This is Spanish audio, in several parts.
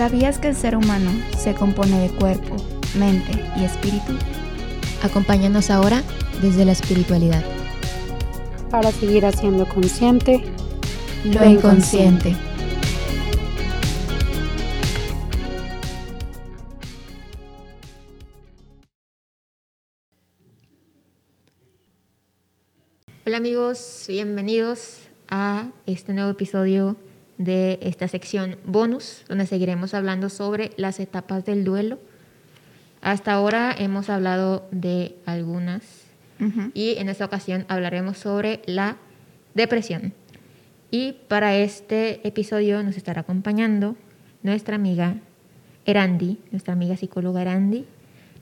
¿Sabías que el ser humano se compone de cuerpo, mente y espíritu? Acompáñanos ahora desde la espiritualidad. Para seguir haciendo consciente lo inconsciente. Hola amigos, bienvenidos a este nuevo episodio de esta sección bonus, donde seguiremos hablando sobre las etapas del duelo. Hasta ahora hemos hablado de algunas y en esta ocasión hablaremos sobre la depresión. Y para este episodio nos estará acompañando nuestra amiga Erandi, nuestra amiga psicóloga Erandi.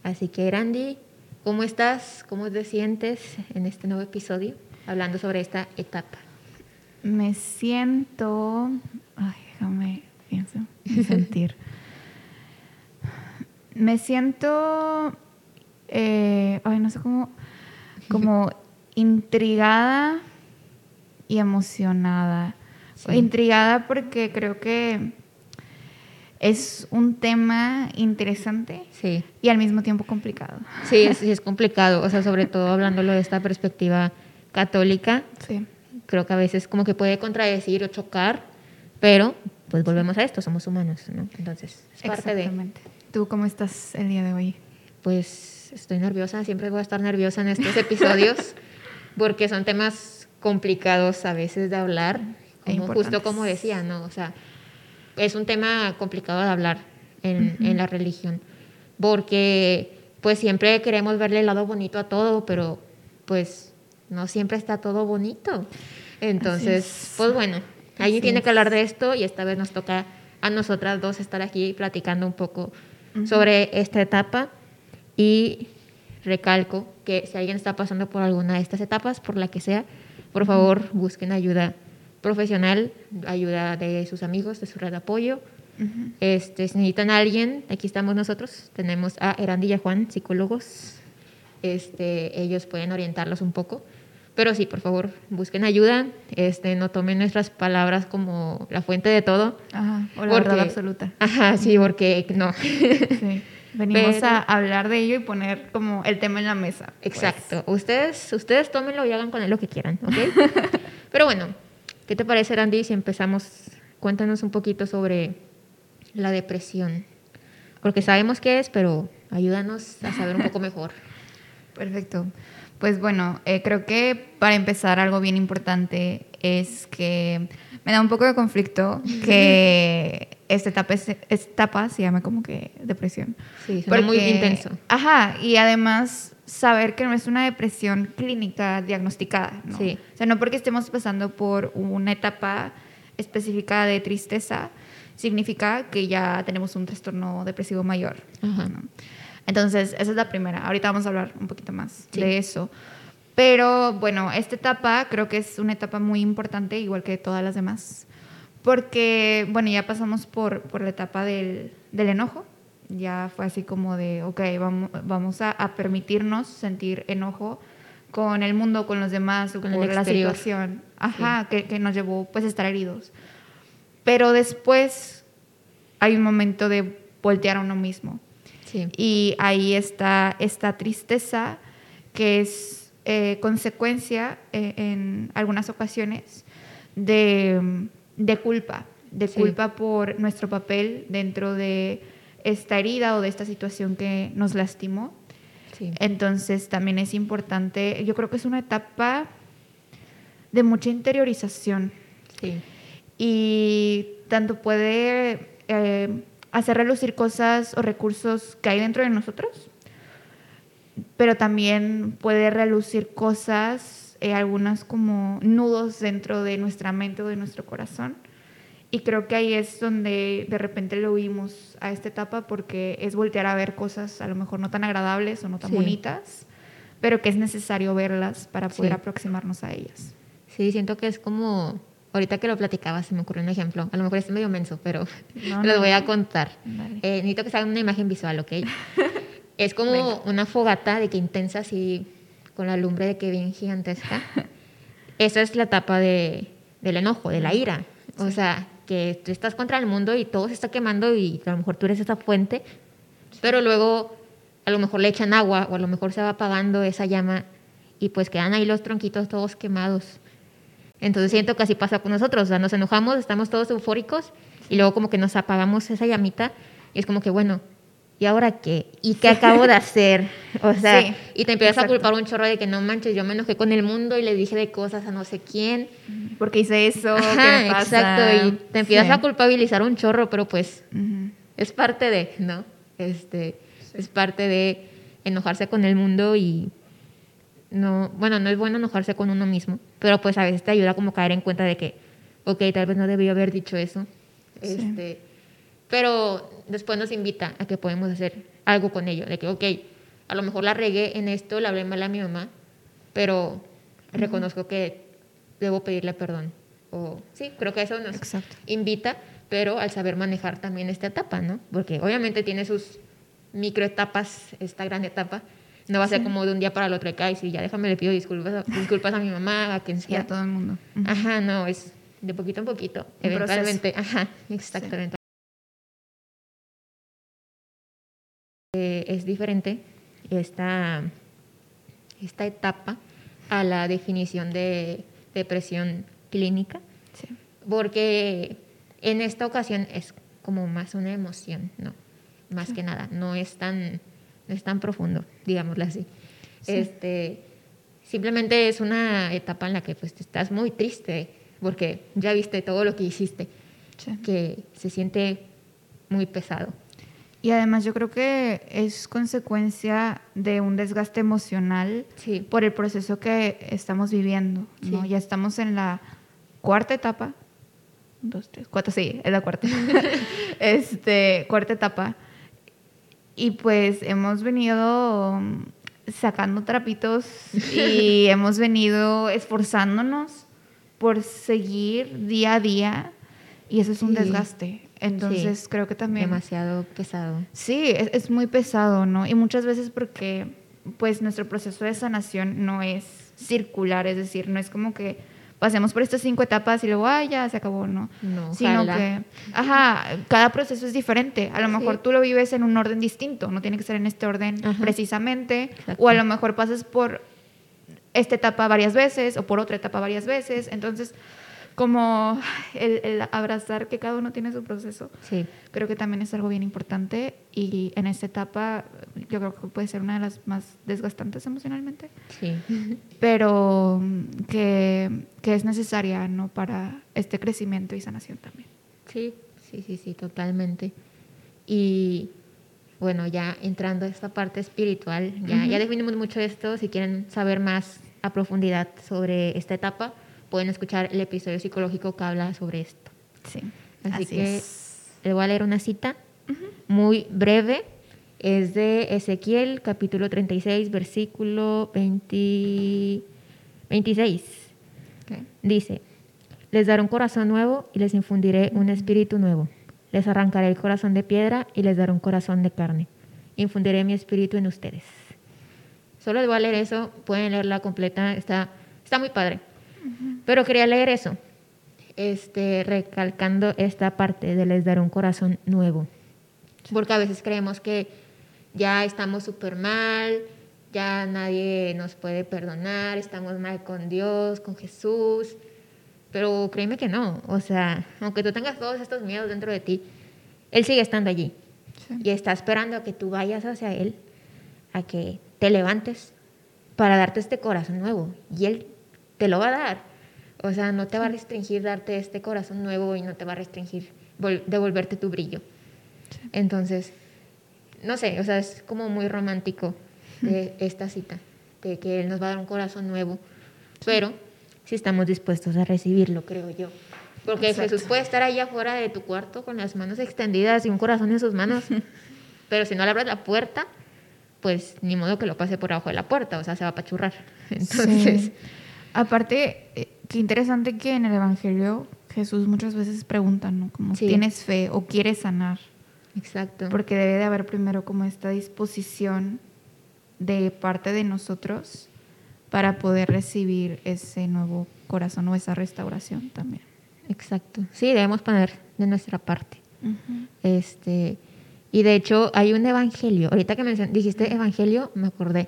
Así que Erandi, ¿cómo estás? ¿Cómo te sientes en este nuevo episodio hablando sobre esta etapa? Me siento. Ay, déjame pienso, sentir. Me siento. Eh, ay, no sé cómo. Como intrigada y emocionada. Intrigada porque creo que es un tema interesante sí. y al mismo tiempo complicado. Sí, es, es complicado, o sea, sobre todo hablándolo de esta perspectiva católica. Sí creo que a veces como que puede contradecir o chocar, pero pues volvemos a esto, somos humanos, ¿no? Entonces, es parte Exactamente. ¿Tú cómo estás el día de hoy? Pues estoy nerviosa, siempre voy a estar nerviosa en estos episodios, porque son temas complicados a veces de hablar, como, justo como decía, ¿no? O sea, es un tema complicado de hablar en, en la religión, porque pues siempre queremos verle el lado bonito a todo, pero pues no siempre está todo bonito. Entonces, pues bueno, alguien tiene que hablar de esto y esta vez nos toca a nosotras dos estar aquí platicando un poco sobre esta etapa y recalco que si alguien está pasando por alguna de estas etapas, por la que sea, por favor busquen ayuda profesional, ayuda de sus amigos, de su red de apoyo. este, si necesitan a alguien, aquí estamos nosotros. Tenemos a Erandi y a Juan, psicólogos. Este, ellos pueden orientarlos un poco. Pero sí, por favor, busquen ayuda, este, no tomen nuestras palabras como la fuente de todo. Ajá, o la verdad absoluta. Ajá, sí, porque no. Sí. Venimos a hablar de ello y poner como el tema en la mesa. Pues. Exacto. Ustedes, ustedes tómenlo y hagan con él lo que quieran, ¿ok? Pero bueno, ¿qué te parece, Randy, si empezamos? Cuéntanos un poquito sobre la depresión. Porque sabemos qué es, pero ayúdanos a saber un poco mejor. Perfecto. Pues bueno, eh, creo que para empezar algo bien importante es que me da un poco de conflicto que esta etapa, esta etapa se llame como que depresión. Sí, es muy intenso. Ajá, y además saber que no es una depresión clínica diagnosticada, ¿no? Sí. O sea, no porque estemos pasando por una etapa específica de tristeza, significa que ya tenemos un trastorno depresivo mayor. Ajá. Entonces, esa es la primera. Ahorita vamos a hablar un poquito más de eso. Pero bueno, esta etapa creo que es una etapa muy importante, igual que todas las demás, porque, bueno, ya pasamos por, por la etapa del, del enojo, ya fue así como de, ok, vamos, vamos a, a, permitirnos sentir enojo con el mundo, con los demás, o con la situación, ajá, sí. que, que, nos llevó pues a estar heridos. Pero después hay un momento de voltear a uno mismo. Sí. Y ahí está esta tristeza que es eh, consecuencia eh, en algunas ocasiones de, de culpa, de Sí. culpa por nuestro papel dentro de esta herida o de esta situación que nos lastimó. Sí. Entonces también es importante, yo creo que es una etapa de mucha interiorización Sí. y tanto puede eh, hacer relucir cosas o recursos que hay dentro de nosotros, pero también puede relucir cosas, eh, algunas como nudos dentro de nuestra mente o de nuestro corazón. Y creo que ahí es donde de repente lo oímos a esta etapa porque es voltear a ver cosas a lo mejor no tan agradables o no tan Sí. bonitas, pero que es necesario verlas para poder Sí. aproximarnos a ellas. Sí, siento que es como, ahorita que lo platicaba, se me ocurrió un ejemplo. A lo mejor es medio menso, pero No, lo no, voy a contar. Eh, necesito que se hagan una imagen visual, ¿ok? es como Venga. una fogata de que intensa así, con la lumbre de que bien gigantesca. Esa es la etapa de, del enojo, de la ira. O sea, que tú estás contra el mundo y todo se está quemando y a lo mejor tú eres esa fuente, pero luego a lo mejor le echan agua o a lo mejor se va apagando esa llama y pues quedan ahí los tronquitos todos quemados. Entonces siento que así pasa con nosotros, o sea, nos enojamos, estamos todos eufóricos y luego como que nos apagamos esa llamita y es como que, bueno, ¿y ahora qué? ¿Y qué acabo de hacer? O sea, y te empiezas a culpar un chorro de que no manches, yo me enojé con el mundo y le dije de cosas a no sé quién. Porque hice eso, Exacto, y te empiezas a culpabilizar un chorro, pero pues es parte de, ¿no? Este, es parte de enojarse con el mundo y no, bueno, no es bueno enojarse con uno mismo, pero pues a veces te ayuda como caer en cuenta de que, ok, tal vez no debí haber dicho eso. Este, pero después nos invita a que podemos hacer algo con ello, de que, ok, a lo mejor la regué en esto, le hablé mal a mi mamá, pero reconozco que debo pedirle perdón. O, sí, creo que eso nos invita, pero al saber manejar también esta etapa, ¿no? Porque obviamente tiene sus microetapas, esta gran etapa, no va a ser como de un día para el otro, que, sí, ya déjame, le pido disculpas, disculpas a mi mamá, a quien sea. a todo el mundo. Ajá, no, es de poquito en poquito, eventualmente. Ajá, exactamente. Eh, es diferente esta, esta etapa a la definición de depresión clínica, porque en esta ocasión es como más una emoción, ¿no? Más que nada, no es tan es tan profundo, digámoslo así. Este, simplemente es una etapa en la que pues estás muy triste porque ya viste todo lo que hiciste, que se siente muy pesado. Y además yo creo que es consecuencia de un desgaste emocional por el proceso que estamos viviendo. ¿no? Ya estamos en la cuarta etapa. Dos, tres, cuatro, sí, es la cuarta. este, cuarta etapa y pues hemos venido sacando trapitos y hemos venido esforzándonos por seguir día a día y eso es un desgaste. Entonces creo que también... Demasiado pesado. Sí, es, es, muy pesado, ¿no? Y muchas veces porque pues nuestro proceso de sanación no es circular, es decir, no es como que pasemos por estas cinco etapas y luego, ay, ya se acabó, ¿no? No, Sino que, ajá, cada proceso es diferente. A lo mejor tú lo vives en un orden distinto, no tiene que ser en este orden precisamente, o a lo mejor pasas por esta etapa varias veces o por otra etapa varias veces. Entonces, como el, abrazar que cada uno tiene su proceso. Sí. Creo que también es algo bien importante y en esta etapa yo creo que puede ser una de las más desgastantes emocionalmente. Sí. Pero que, que es necesaria, ¿no? Para este crecimiento y sanación también. Sí, sí, sí, sí, totalmente. Y bueno, ya entrando a esta parte espiritual, ya, ya definimos mucho esto. Si quieren saber más a profundidad sobre esta etapa, pueden escuchar el episodio psicológico que habla sobre esto. Sí. Así, que le voy a leer una cita muy breve. Es de Ezequiel, capítulo 36, versículo 26. Dice, les daré un corazón nuevo y les infundiré un espíritu nuevo. Les arrancaré el corazón de piedra y les daré un corazón de carne. Infundiré mi espíritu en ustedes. Solo les voy a leer eso, pueden leerla completa, está, está muy padre. Pero quería leer eso, este, recalcando esta parte de les dar un corazón nuevo. Porque a veces creemos que ya estamos súper mal, ya nadie nos puede perdonar, estamos mal con Dios, con Jesús. Pero créeme que no. O sea, aunque tú tengas todos estos miedos dentro de ti, Él sigue estando allí. Y está esperando a que tú vayas hacia Él, a que te levantes para darte este corazón nuevo. Y Él te lo va a dar. O sea, no te va a restringir darte este corazón nuevo y no te va a restringir devolverte tu brillo. Entonces, no sé, o sea, es como muy romántico de esta cita, de que Él nos va a dar un corazón nuevo, pero si estamos dispuestos a recibirlo, creo yo. Porque Jesús puede estar ahí afuera de tu cuarto con las manos extendidas y un corazón en sus manos, pero si no le abres la puerta, pues ni modo que lo pase por abajo de la puerta, o sea, se va a pachurrar. Entonces... Aparte, eh, qué interesante que en el Evangelio Jesús muchas veces pregunta, ¿no? Como, ¿tienes fe o quieres sanar? Exacto. Porque debe de haber primero como esta disposición de parte de nosotros para poder recibir ese nuevo corazón o esa restauración también. Exacto. Sí, debemos poner de nuestra parte. Este. Y de hecho hay un evangelio. Ahorita que me dijiste evangelio, me acordé.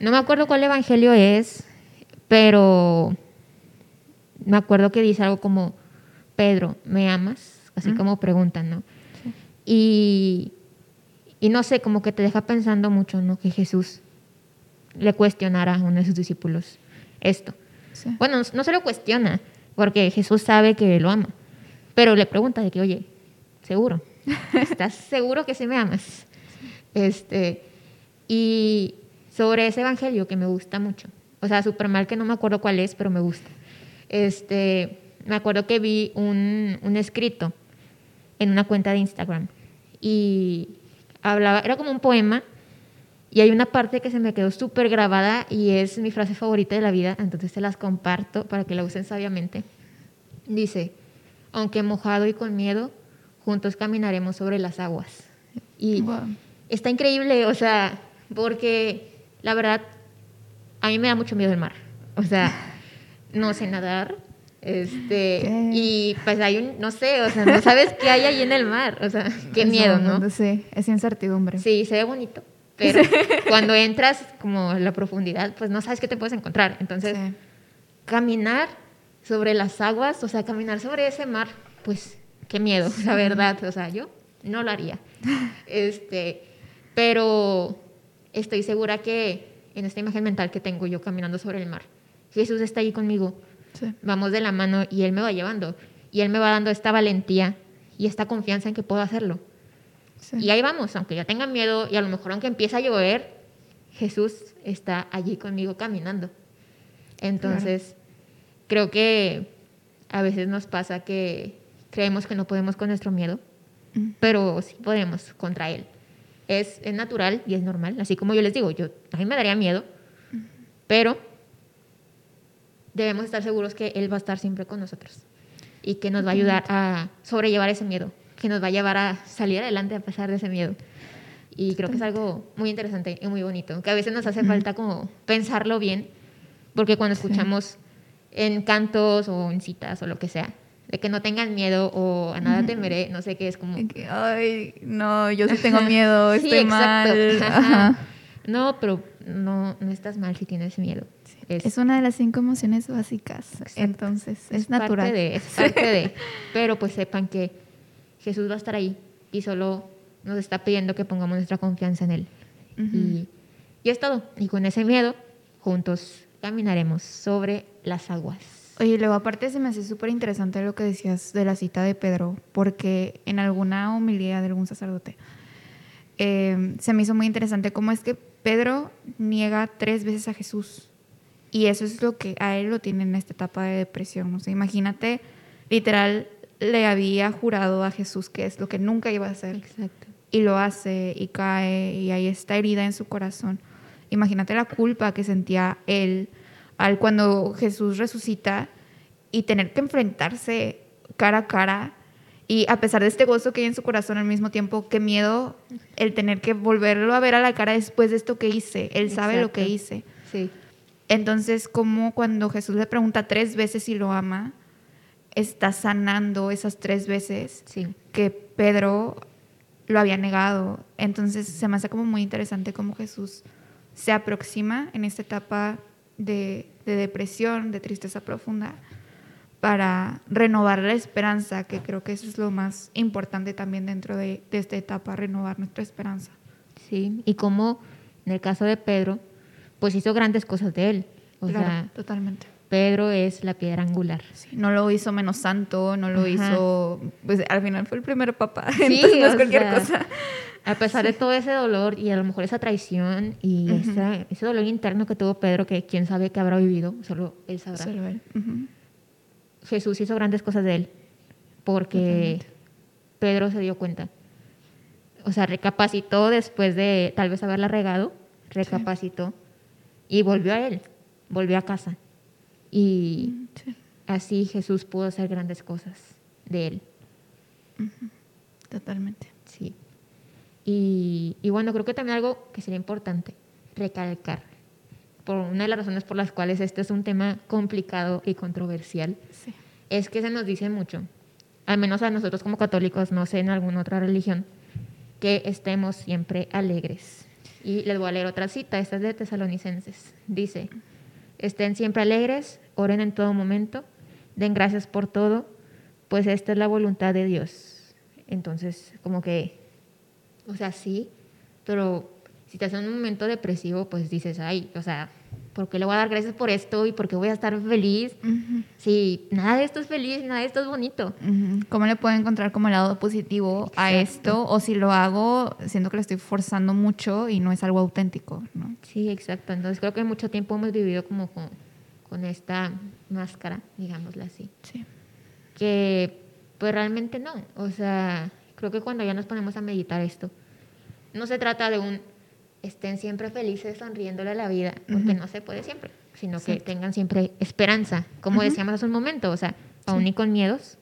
No me acuerdo cuál evangelio es, pero me acuerdo que dice algo como, Pedro, ¿me amas? Así como preguntan, ¿no? Y, y no sé, como que te deja pensando mucho, ¿no? Que Jesús le cuestionara a uno de sus discípulos esto. Bueno, no se lo cuestiona, porque Jesús sabe que lo ama, pero le pregunta de que, oye, seguro, ¿estás seguro que sí me amas? Este, y sobre ese evangelio que me gusta mucho, o sea, súper mal que no me acuerdo cuál es, pero me gusta. Este, me acuerdo que vi un, un escrito en una cuenta de Instagram y hablaba, era como un poema y hay una parte que se me quedó súper grabada y es mi frase favorita de la vida, entonces te las comparto para que la usen sabiamente. Dice, aunque mojado y con miedo, juntos caminaremos sobre las aguas. Y está increíble, o sea, porque la verdad, a mí me da mucho miedo el mar. O sea, no sé nadar. Este, y pues hay un, no sé, o sea, no sabes qué hay ahí en el mar. O sea, qué miedo, ¿no? Sí, es incertidumbre. Sí, se ve bonito pero cuando entras como en la profundidad, pues no sabes qué te puedes encontrar. Entonces, caminar sobre las aguas, o sea, caminar sobre ese mar, pues qué miedo, la verdad, o sea, yo no lo haría. Este, pero estoy segura que en esta imagen mental que tengo yo caminando sobre el mar, Jesús está ahí conmigo. Vamos de la mano y Él me va llevando. Y Él me va dando esta valentía y esta confianza en que puedo hacerlo. Y ahí vamos, aunque ya tengan miedo y a lo mejor aunque empiece a llover, Jesús está allí conmigo caminando. Entonces, creo que a veces nos pasa que creemos que no podemos con nuestro miedo, pero sí podemos contra él. Es, es, natural y es normal, así como yo les digo, yo, a mí me daría miedo, pero debemos estar seguros que él va a estar siempre con nosotros y que nos va a ayudar a sobrellevar ese miedo que nos va a llevar a salir adelante a pesar de ese miedo. Y creo que es algo muy interesante y muy bonito, que a veces nos hace falta como pensarlo bien, porque cuando escuchamos en cantos o en citas o lo que sea, de que no tengan miedo o a nada temeré, no sé qué es como... Ay, no, yo sí tengo miedo, estoy mal. No, pero no, no estás mal si tienes miedo. Es, una de las cinco emociones básicas, entonces es, natural. Parte de, es parte de, pero pues sepan que Jesús va a estar ahí y solo nos está pidiendo que pongamos nuestra confianza en Él. y, y es todo. Y con ese miedo, juntos caminaremos sobre las aguas. Oye, luego aparte se me hace súper interesante lo que decías de la cita de Pedro, porque en alguna homilía de algún sacerdote eh, se me hizo muy interesante cómo es que Pedro niega tres veces a Jesús. Y eso es lo que a él lo tiene en esta etapa de depresión. O sea, imagínate, literal, le había jurado a Jesús que es lo que nunca iba a hacer. Exacto. Y lo hace y cae y hay esta herida en su corazón. Imagínate la culpa que sentía él al cuando Jesús resucita y tener que enfrentarse cara a cara y a pesar de este gozo que hay en su corazón al mismo tiempo, qué miedo el tener que volverlo a ver a la cara después de esto que hice. Él sabe lo que hice. Sí. Entonces, como cuando Jesús le pregunta tres veces si lo ama, está sanando esas tres veces que Pedro lo había negado. Entonces se me hace como muy interesante cómo Jesús se aproxima en esta etapa de, depresión, de tristeza profunda, para renovar la esperanza, que creo que eso es lo más importante también dentro de, esta etapa, renovar nuestra esperanza. Sí, y como en el caso de Pedro, pues hizo grandes cosas de él. O sea, totalmente. Pedro es la piedra angular. no lo hizo menos santo, no lo hizo, pues al final fue el primer papá, sí, entonces no es cualquier cosa. A pesar de todo ese dolor y a lo mejor esa traición y ese dolor interno que tuvo Pedro, que quién sabe qué habrá vivido, solo él sabrá. Solo él. Jesús hizo grandes cosas de él, porque Pedro se dio cuenta. O sea, recapacitó después de tal vez haberla regado, recapacitó y volvió a él, volvió a casa. Y así Jesús pudo hacer grandes cosas de él. Totalmente. Sí. Y, y, bueno, creo que también algo que sería importante recalcar, por una de las razones por las cuales este es un tema complicado y controversial, es que se nos dice mucho, al menos a nosotros como católicos, no sé en alguna otra religión, que estemos siempre alegres. Y les voy a leer otra cita, esta es de Tesalonicenses. Dice, estén siempre alegres, oren en todo momento, den gracias por todo, pues esta es la voluntad de Dios. Entonces, como que, o sea, sí, pero si estás en un momento depresivo, pues dices, ay, o sea, ¿por qué le voy a dar gracias por esto y por qué voy a estar feliz? Si nada de esto es feliz, nada de esto es bonito. ¿Cómo le puedo encontrar como el lado positivo a esto? O si lo hago, siento que lo estoy forzando mucho y no es algo auténtico, ¿no? Sí, exacto. Entonces creo que mucho tiempo hemos vivido como con, con esta máscara, digámosla así. Sí. Que pues realmente no. O sea, creo que cuando ya nos ponemos a meditar esto, no se trata de un estén siempre felices sonriéndole a la vida, porque no se puede siempre, sino que tengan siempre esperanza, como decíamos hace un momento, o sea, aún y con miedos,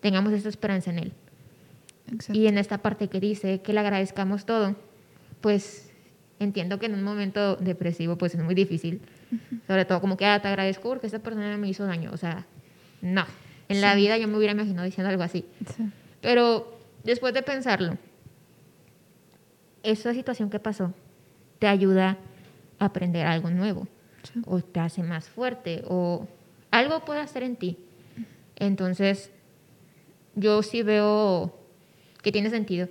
tengamos esa esperanza en Él. Y en esta parte que dice que le agradezcamos todo, pues entiendo que en un momento depresivo pues es muy difícil, sobre todo como que ah, te agradezco porque esta persona me hizo daño, o sea, no, en la vida yo me hubiera imaginado diciendo algo así, pero después de pensarlo, esa situación que pasó te ayuda a aprender algo nuevo o te hace más fuerte o algo puede hacer en ti. Entonces, yo sí veo que tiene sentido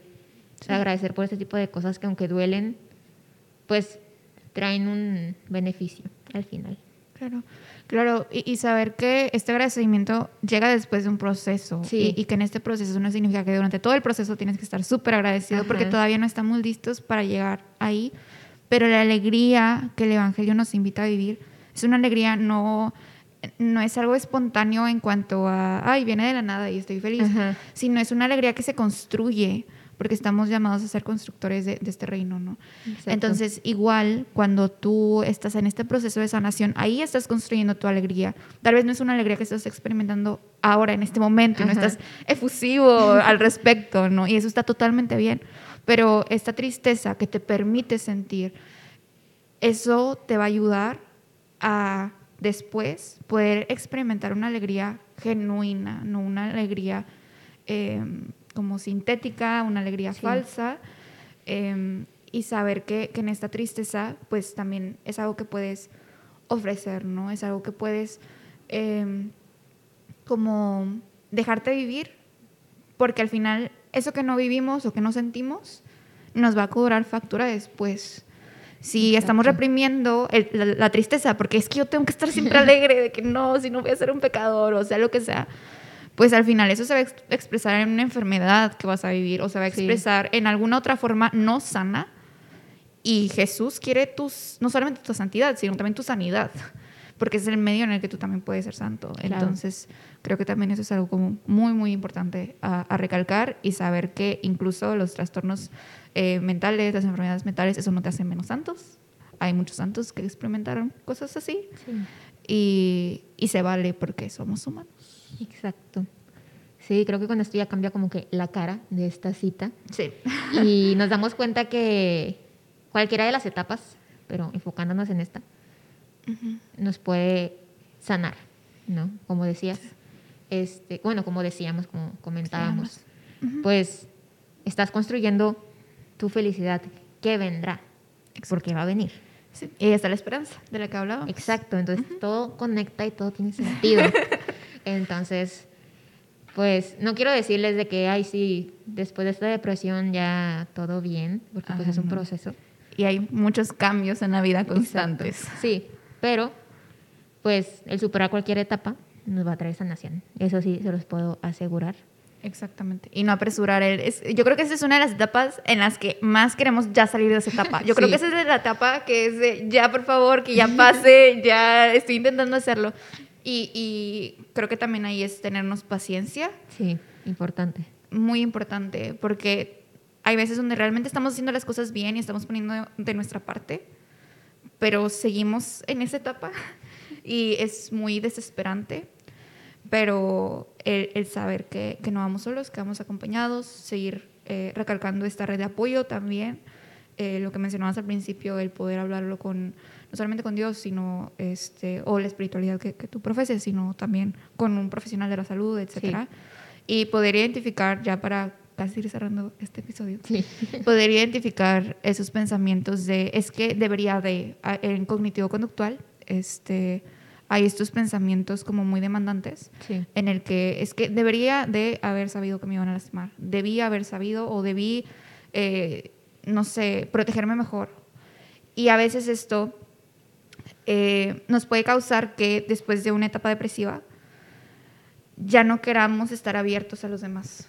agradecer por este tipo de cosas que aunque duelen, pues traen un beneficio al final. Claro, claro, y, saber que este agradecimiento llega después de un proceso y, que en este proceso no significa que durante todo el proceso tienes que estar súper agradecido porque todavía no estamos listos para llegar ahí, pero la alegría que el Evangelio nos invita a vivir es una alegría no, no es algo espontáneo en cuanto a, ay, viene de la nada y estoy feliz, sino es una alegría que se construye porque estamos llamados a ser constructores de, este reino, ¿no? Entonces, igual, cuando tú estás en este proceso de sanación, ahí estás construyendo tu alegría. Tal vez no es una alegría que estás experimentando ahora, en este momento, y no estás efusivo al respecto, ¿no? Y eso está totalmente bien. Pero esta tristeza que te permite sentir, eso te va a ayudar a después poder experimentar una alegría genuina, no una alegría em, como sintética, una alegría falsa. Em, y saber que, en esta tristeza, pues también es algo que puedes ofrecer, ¿no? Es algo que puedes em, como dejarte vivir, porque al final eso que no vivimos o que no sentimos nos va a cobrar factura después. Si estamos reprimiendo la, tristeza, porque es que yo tengo que estar siempre alegre de que no, si no voy a ser un pecador, o sea, lo que sea, pues al final eso se va a expresar en una enfermedad que vas a vivir, o se va a expresar en alguna otra forma no sana. Y Jesús quiere tus, no solamente tu santidad, sino también tu sanidad porque es el medio en el que tú también puedes ser santo. Entonces, creo que también eso es algo como muy, muy importante a, recalcar y saber que incluso los trastornos eh, mentales, las enfermedades mentales, eso no te hace menos santos. Hay muchos santos que experimentaron cosas así y, y se vale porque somos humanos. Exacto. Sí, creo que con esto ya cambia como que la cara de esta cita. Sí. Y nos damos cuenta que cualquiera de las etapas, pero enfocándonos en esta, nos puede sanar, ¿no? Como decías, este, bueno, como decíamos, como comentábamos, pues estás construyendo tu felicidad que vendrá, porque va a venir. Sí. Y está la esperanza de la que hablaba. Exacto, entonces todo conecta y todo tiene sentido. Entonces, pues no quiero decirles de que, ay, sí, después de esta depresión ya todo bien, porque pues es un proceso. Y hay muchos cambios en la vida constantes. Sí, pero pues el superar cualquier etapa nos va a traer sanación. Eso sí, se los puedo asegurar. Exactamente. Y no apresurar el... yo creo que esa es una de las etapas en las que más queremos ya salir de esa etapa. Yo creo que esa es la etapa que es de ya, por favor, que ya pase, ya estoy intentando hacerlo. Y, y, creo que también ahí es tenernos paciencia. Sí, importante. Muy importante, porque hay veces donde realmente estamos haciendo las cosas bien y estamos poniendo de nuestra parte pero seguimos en esa etapa y es muy desesperante, pero el, saber que, que, no vamos solos, que vamos acompañados, seguir eh, recalcando esta red de apoyo también, eh, lo que mencionabas al principio, el poder hablarlo con no solamente con Dios, sino este, o la espiritualidad que, que tú profeses, sino también con un profesional de la salud, etcétera. Y poder identificar, ya para casi ir cerrando este episodio, poder identificar esos pensamientos de, es que debería de, en cognitivo-conductual, este, hay estos pensamientos como muy demandantes, en el que es que debería de haber sabido que me iban a lastimar, debí haber sabido o debí, eh, no sé, protegerme mejor. Y a veces esto eh, nos puede causar que después de una etapa depresiva ya no queramos estar abiertos a los demás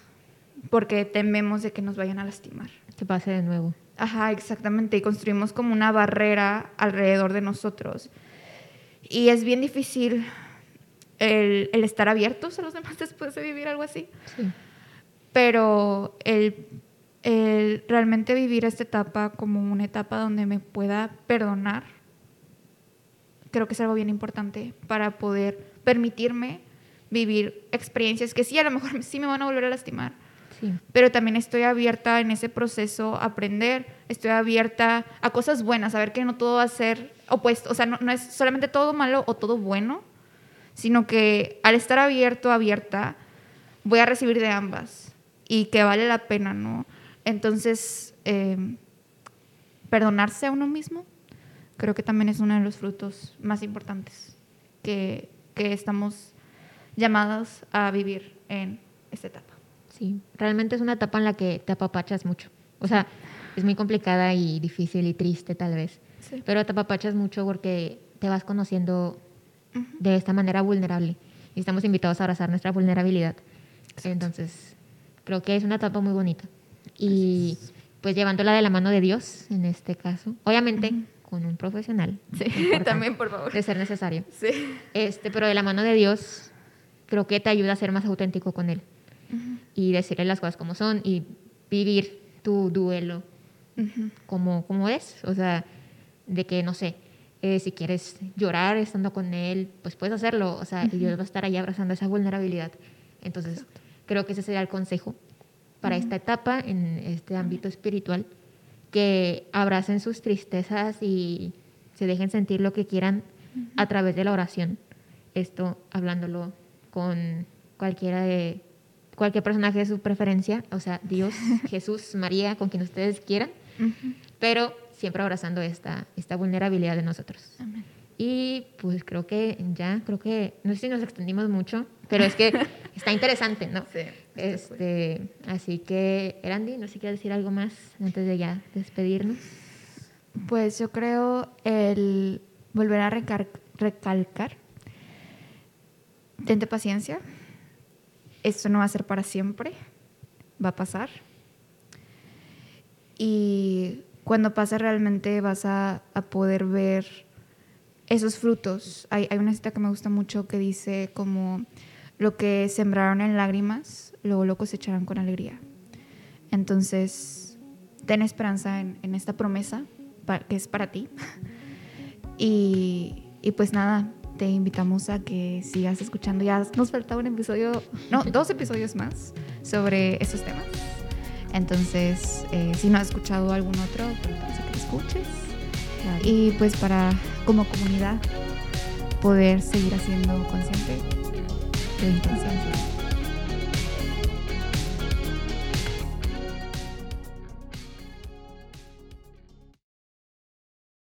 porque tememos de que nos vayan a lastimar. Que pase de nuevo. Ajá, exactamente. Y construimos como una barrera alrededor de nosotros. Y es bien difícil el, estar abiertos a los demás después de vivir algo así. Sí. Pero el, el realmente vivir esta etapa como una etapa donde me pueda perdonar, creo que es algo bien importante para poder permitirme vivir experiencias que sí, a lo mejor sí me van a volver a lastimar, pero también estoy abierta en ese proceso a aprender, estoy abierta a cosas buenas, a ver que no todo va a ser opuesto, o sea, no, es solamente todo malo o todo bueno, sino que al estar abierto, abierta, voy a recibir de ambas y que vale la pena, ¿no? Entonces, em, perdonarse a uno mismo, creo que también es uno de los frutos más importantes que, que estamos llamados a vivir en esta etapa. Sí, realmente es una etapa en la que te apapachas mucho. O sea, es muy complicada y difícil y triste tal vez. Pero te apapachas mucho porque te vas conociendo de esta manera vulnerable. Y estamos invitados a abrazar nuestra vulnerabilidad. Entonces, creo que es una etapa muy bonita. Y pues llevándola de la mano de Dios, en este caso. Obviamente, con un profesional. Sí, también, por favor. De ser necesario. Sí. Este, pero de la mano de Dios, creo que te ayuda a ser más auténtico con Él y decirle las cosas como son y vivir tu duelo como, como es. O sea, de que, no sé, eh, si quieres llorar estando con él, pues puedes hacerlo. O sea, y Dios va a estar ahí abrazando esa vulnerabilidad. Entonces, creo que ese sería el consejo para esta etapa en este ámbito espiritual, que abracen sus tristezas y se dejen sentir lo que quieran a través de la oración. Esto hablándolo con cualquiera de cualquier personaje de su preferencia, o sea, Dios, Jesús, María, con quien ustedes quieran, pero siempre abrazando esta, esta vulnerabilidad de nosotros. Y pues creo que ya, creo que, no sé si nos extendimos mucho, pero es que está interesante, ¿no? Sí. Este, así que, Erandi, no sé si quieres decir algo más antes de ya despedirnos. Pues yo creo el volver a recalcar, tente paciencia, esto no va a ser para siempre, va a pasar. Y cuando pase realmente vas a, poder ver esos frutos. Hay, una cita que me gusta mucho que dice como lo que sembraron en lágrimas, luego lo cosecharán con alegría. Entonces, ten esperanza en, esta promesa que es para ti. y, y pues nada, te invitamos a que sigas escuchando. Ya nos faltaba un episodio, no, dos episodios más sobre esos temas. Entonces, eh, si no has escuchado algún otro, pues que lo escuches. Y pues para, como comunidad, poder seguir haciendo consciente de inconsciencia.